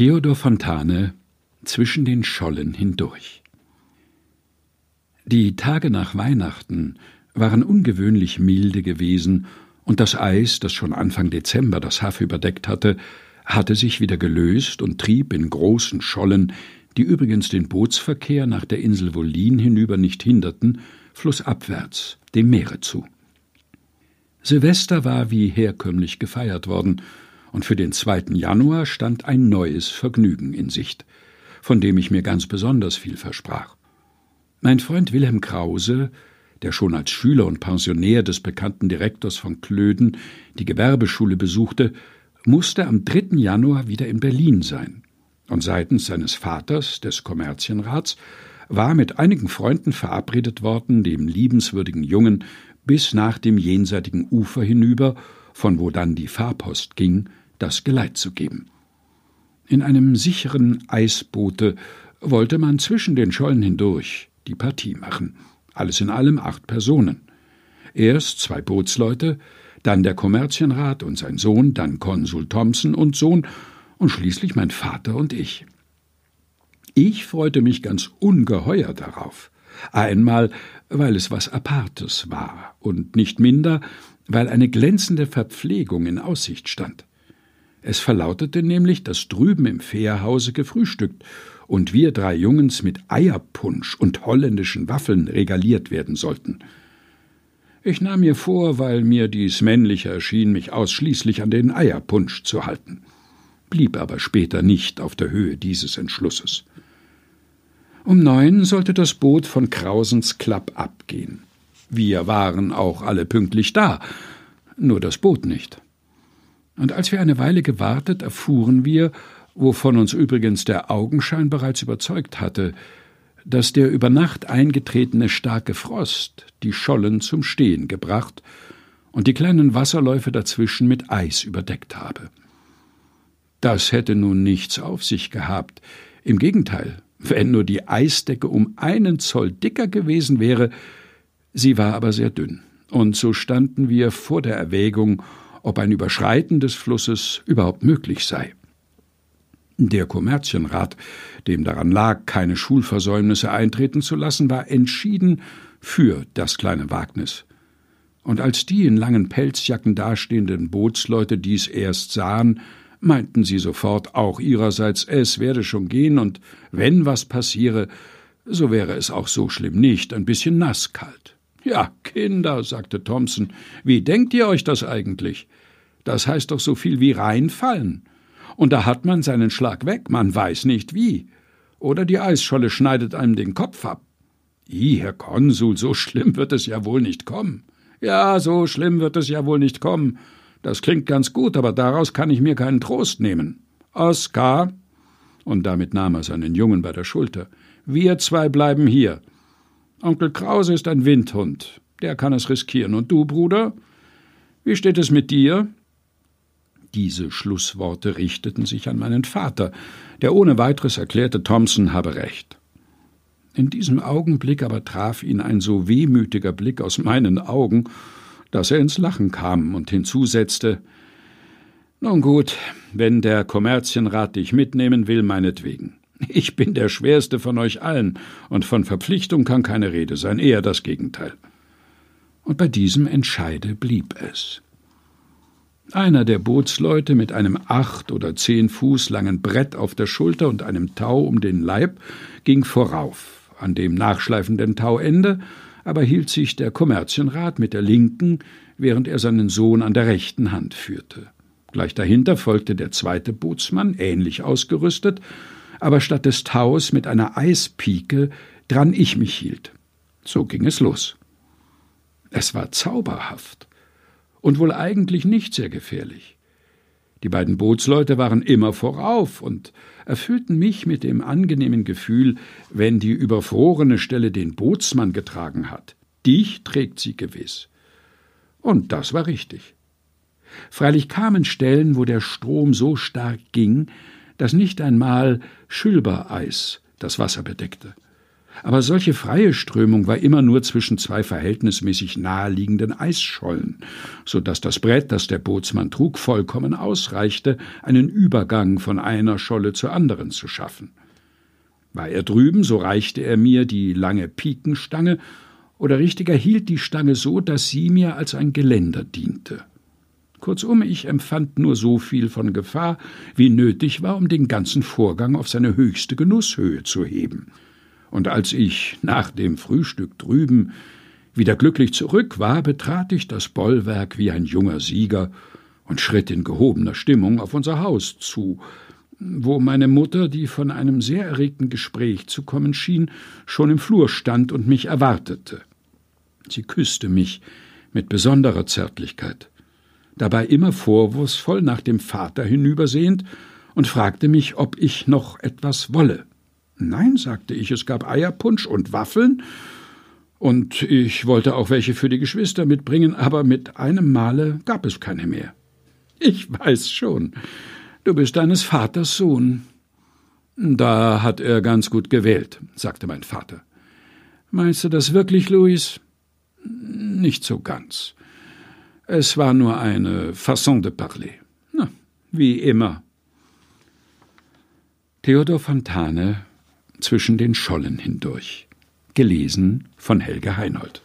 Theodor Fontane Zwischen den Schollen hindurch Die Tage nach Weihnachten waren ungewöhnlich milde gewesen, und das Eis, das schon Anfang Dezember das Haff überdeckt hatte, hatte sich wieder gelöst und trieb in großen Schollen, die übrigens den Bootsverkehr nach der Insel Wollin hinüber nicht hinderten, flussabwärts, dem Meere zu. Silvester war wie herkömmlich gefeiert worden, und für den 2. Januar stand ein neues Vergnügen in Sicht, von dem ich mir ganz besonders viel versprach. Mein Freund Wilhelm Krause, der schon als Schüler und Pensionär des bekannten Direktors von Klöden die Gewerbeschule besuchte, musste am 3. Januar wieder in Berlin sein, und seitens seines Vaters, des Kommerzienrats, war mit einigen Freunden verabredet worden, dem liebenswürdigen Jungen bis nach dem jenseitigen Ufer hinüber, von wo dann die Fahrpost ging, das Geleit zu geben. In einem sicheren Eisboote wollte man zwischen den Schollen hindurch die Partie machen. Alles in allem acht Personen. Erst zwei Bootsleute, dann der Kommerzienrat und sein Sohn, dann Konsul Thompson und Sohn und schließlich mein Vater und ich. Ich freute mich ganz ungeheuer darauf. Einmal, weil es was Apartes war und nicht minder, weil eine glänzende Verpflegung in Aussicht stand. Es verlautete nämlich, dass drüben im Fährhause gefrühstückt und wir drei Jungens mit Eierpunsch und holländischen Waffeln regaliert werden sollten. Ich nahm mir vor, weil mir dies männlicher erschien, mich ausschließlich an den Eierpunsch zu halten, blieb aber später nicht auf der Höhe dieses Entschlusses. Um neun sollte das Boot von Krausens Klapp abgehen. Wir waren auch alle pünktlich da, nur das Boot nicht. Und als wir eine Weile gewartet, erfuhren wir, wovon uns übrigens der Augenschein bereits überzeugt hatte, dass der über Nacht eingetretene starke Frost die Schollen zum Stehen gebracht und die kleinen Wasserläufe dazwischen mit Eis überdeckt habe. Das hätte nun nichts auf sich gehabt. Im Gegenteil, wenn nur die Eisdecke um einen Zoll dicker gewesen wäre, sie war aber sehr dünn, und so standen wir vor der Erwägung, ob ein Überschreiten des Flusses überhaupt möglich sei. Der Kommerzienrat, dem daran lag, keine Schulversäumnisse eintreten zu lassen, war entschieden für das kleine Wagnis. Und als die in langen Pelzjacken dastehenden Bootsleute dies erst sahen, meinten sie sofort auch ihrerseits, es werde schon gehen, und wenn was passiere, so wäre es auch so schlimm nicht, ein bisschen nasskalt. Ja, Kinder, sagte Thompson, wie denkt ihr euch das eigentlich? Das heißt doch so viel wie reinfallen. Und da hat man seinen Schlag weg, man weiß nicht wie. Oder die Eisscholle schneidet einem den Kopf ab. I, Herr Konsul, so schlimm wird es ja wohl nicht kommen. Ja, so schlimm wird es ja wohl nicht kommen. Das klingt ganz gut, aber daraus kann ich mir keinen Trost nehmen. Oskar, und damit nahm er seinen Jungen bei der Schulter, wir zwei bleiben hier. Onkel Krause ist ein Windhund, der kann es riskieren. Und du, Bruder? Wie steht es mit dir? Diese Schlussworte richteten sich an meinen Vater, der ohne weiteres erklärte, Thompson habe recht. In diesem Augenblick aber traf ihn ein so wehmütiger Blick aus meinen Augen, dass er ins Lachen kam und hinzusetzte Nun gut, wenn der Kommerzienrat dich mitnehmen will, meinetwegen. Ich bin der schwerste von euch allen, und von Verpflichtung kann keine Rede sein, eher das Gegenteil. Und bei diesem Entscheide blieb es. Einer der Bootsleute mit einem acht oder zehn Fuß langen Brett auf der Schulter und einem Tau um den Leib ging vorauf. An dem nachschleifenden Tauende aber hielt sich der Kommerzienrat mit der linken, während er seinen Sohn an der rechten Hand führte. Gleich dahinter folgte der zweite Bootsmann, ähnlich ausgerüstet, aber statt des Taus mit einer Eispike, dran ich mich hielt. So ging es los. Es war zauberhaft und wohl eigentlich nicht sehr gefährlich. Die beiden Bootsleute waren immer vorauf und erfüllten mich mit dem angenehmen Gefühl, wenn die überfrorene Stelle den Bootsmann getragen hat. Dich trägt sie gewiss. Und das war richtig. Freilich kamen Stellen, wo der Strom so stark ging, dass nicht einmal Schülbereis das Wasser bedeckte. aber solche freie Strömung war immer nur zwischen zwei verhältnismäßig naheliegenden Eisschollen, so dass das Brett, das der Bootsmann trug, vollkommen ausreichte, einen Übergang von einer Scholle zur anderen zu schaffen. War er drüben, so reichte er mir die lange Pikenstange, oder richtiger hielt die Stange so, dass sie mir als ein Geländer diente. Kurzum, ich empfand nur so viel von Gefahr, wie nötig war, um den ganzen Vorgang auf seine höchste Genusshöhe zu heben und als ich nach dem Frühstück drüben wieder glücklich zurück war, betrat ich das Bollwerk wie ein junger Sieger und schritt in gehobener Stimmung auf unser Haus zu, wo meine Mutter, die von einem sehr erregten Gespräch zu kommen schien, schon im Flur stand und mich erwartete. Sie küsste mich mit besonderer Zärtlichkeit, dabei immer vorwurfsvoll nach dem Vater hinübersehend und fragte mich, ob ich noch etwas wolle. Nein, sagte ich, es gab Eierpunsch und Waffeln, und ich wollte auch welche für die Geschwister mitbringen, aber mit einem Male gab es keine mehr. Ich weiß schon, du bist deines Vaters Sohn. Da hat er ganz gut gewählt, sagte mein Vater. Meinst du das wirklich, Louis? Nicht so ganz. Es war nur eine Façon de parler. Na, wie immer. Theodor Fontane zwischen den Schollen hindurch. Gelesen von Helge Heinold.